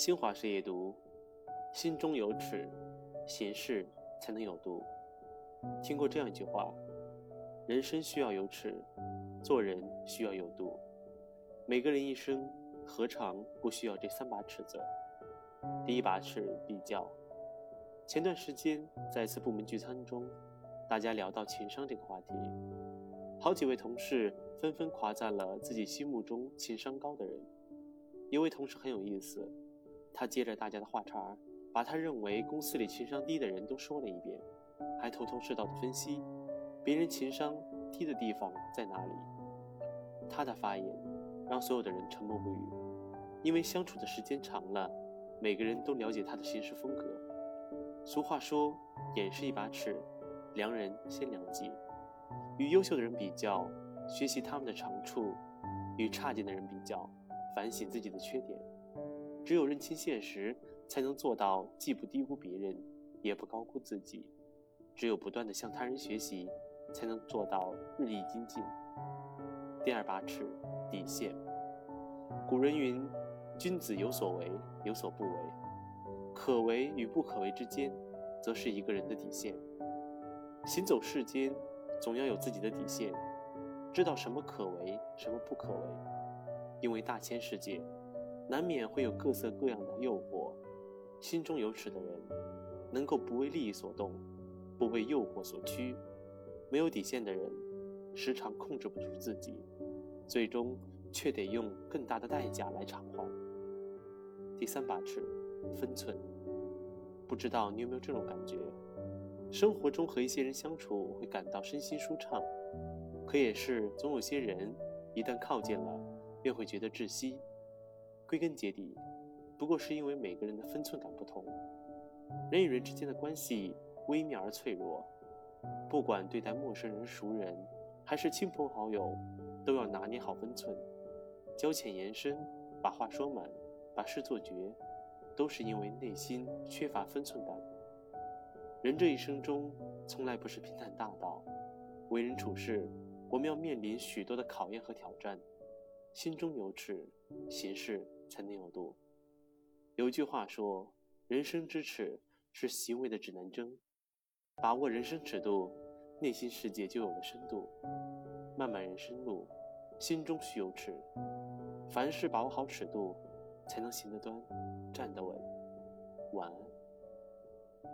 新华社也读：“心中有尺，行事才能有度。”听过这样一句话：“人生需要有尺，做人需要有度。”每个人一生何尝不需要这三把尺子？第一把尺，比较。前段时间在一次部门聚餐中，大家聊到情商这个话题，好几位同事纷纷夸赞了自己心目中情商高的人。一位同事很有意思。他接着大家的话茬，把他认为公司里情商低的人都说了一遍，还头头是道的分析别人情商低的地方在哪里。他的发言让所有的人沉默不语，因为相处的时间长了，每个人都了解他的行事风格。俗话说，眼是一把尺，量人先量己。与优秀的人比较，学习他们的长处；与差劲的人比较，反省自己的缺点。只有认清现实，才能做到既不低估别人，也不高估自己；只有不断的向他人学习，才能做到日益精进。第二把尺，底线。古人云：“君子有所为，有所不为。”可为与不可为之间，则是一个人的底线。行走世间，总要有自己的底线，知道什么可为，什么不可为。因为大千世界。难免会有各色各样的诱惑，心中有尺的人，能够不为利益所动，不为诱惑所驱；没有底线的人，时常控制不住自己，最终却得用更大的代价来偿还。第三把尺，分寸。不知道你有没有这种感觉？生活中和一些人相处会感到身心舒畅，可也是总有些人一旦靠近了，便会觉得窒息。归根结底，不过是因为每个人的分寸感不同。人与人之间的关系微妙而脆弱，不管对待陌生人、熟人，还是亲朋好友，都要拿捏好分寸。交浅言深，把话说满，把事做绝，都是因为内心缺乏分寸感。人这一生中，从来不是平坦大道，为人处事，我们要面临许多的考验和挑战。心中有尺，行事。才能有度。有句话说：“人生之尺是行为的指南针。”把握人生尺度，内心世界就有了深度。漫漫人生路，心中须有尺。凡事把握好尺度，才能行得端，站得稳。晚安。